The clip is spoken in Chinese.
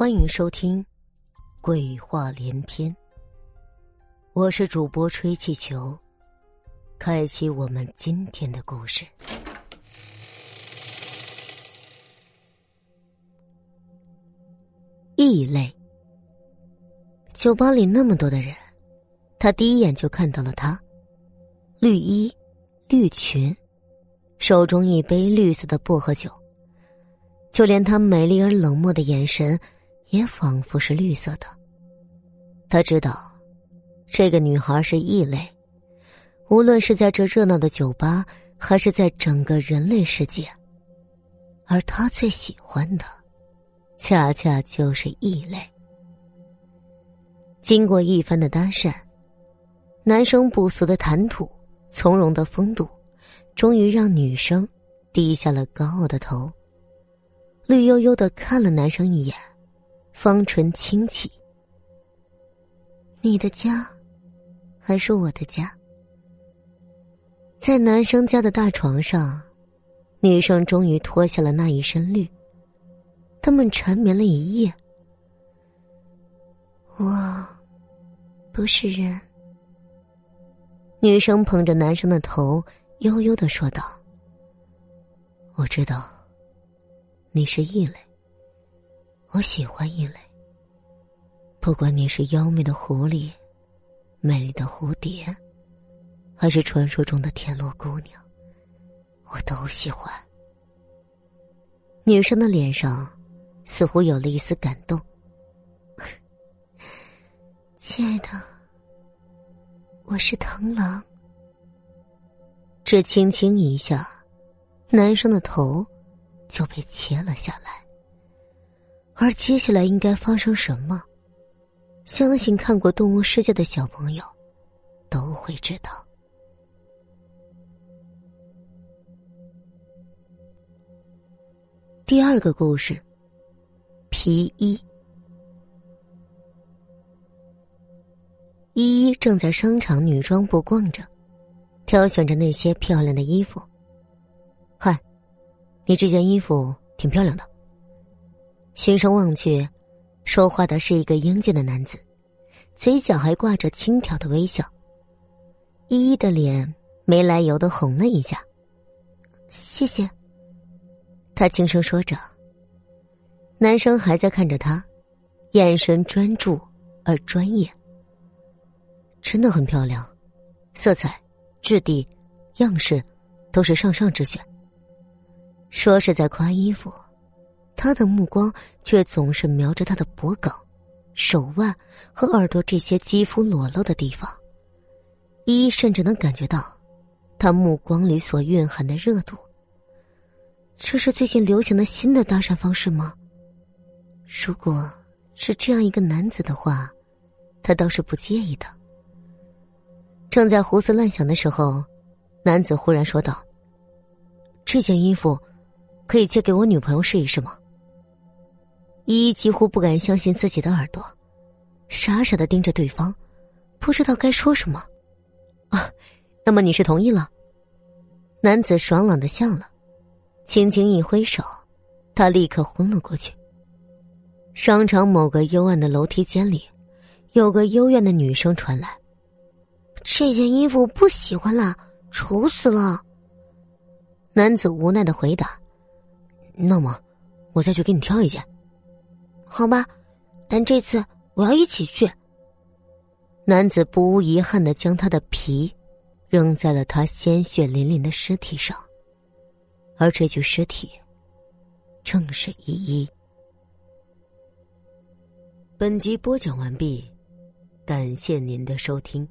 欢迎收听《鬼话连篇》，我是主播吹气球，开启我们今天的故事。异类，酒吧里那么多的人，他第一眼就看到了他，绿衣，绿裙，手中一杯绿色的薄荷酒，就连她美丽而冷漠的眼神。也仿佛是绿色的。他知道，这个女孩是异类，无论是在这热闹的酒吧，还是在整个人类世界，而他最喜欢的，恰恰就是异类。经过一番的搭讪，男生不俗的谈吐，从容的风度，终于让女生低下了高傲的头，绿油油的看了男生一眼。方唇轻启，你的家，还是我的家？在男生家的大床上，女生终于脱下了那一身绿。他们缠绵了一夜。我，不是人。女生捧着男生的头，悠悠的说道：“我知道，你是异类。”我喜欢异类，不管你是妖媚的狐狸、美丽的蝴蝶，还是传说中的田螺姑娘，我都喜欢。女生的脸上似乎有了一丝感动。亲爱的，我是螳螂。只轻轻一下，男生的头就被切了下来。而接下来应该发生什么？相信看过《动物世界》的小朋友都会知道。第二个故事，皮衣。依依正在商场女装部逛着，挑选着那些漂亮的衣服。嗨，你这件衣服挺漂亮的。循声望去，说话的是一个英俊的男子，嘴角还挂着轻佻的微笑。依依的脸没来由的红了一下。谢谢。他轻声说着。男生还在看着他，眼神专注而专业。真的很漂亮，色彩、质地、样式，都是上上之选。说是在夸衣服。他的目光却总是瞄着他的脖颈、手腕和耳朵这些肌肤裸露的地方，依依甚至能感觉到他目光里所蕴含的热度。这是最近流行的新的搭讪方式吗？如果是这样一个男子的话，他倒是不介意的。正在胡思乱想的时候，男子忽然说道：“这件衣服可以借给我女朋友试一试吗？”依依几乎不敢相信自己的耳朵，傻傻的盯着对方，不知道该说什么。啊，那么你是同意了？男子爽朗的笑了，轻轻一挥手，他立刻昏了过去。商场某个幽暗的楼梯间里，有个幽怨的女声传来：“这件衣服不喜欢了，丑死了。”男子无奈的回答：“那么，我再去给你挑一件。”好吧，但这次我要一起去。男子不无遗憾的将他的皮扔在了他鲜血淋淋的尸体上，而这具尸体正是依依。本集播讲完毕，感谢您的收听。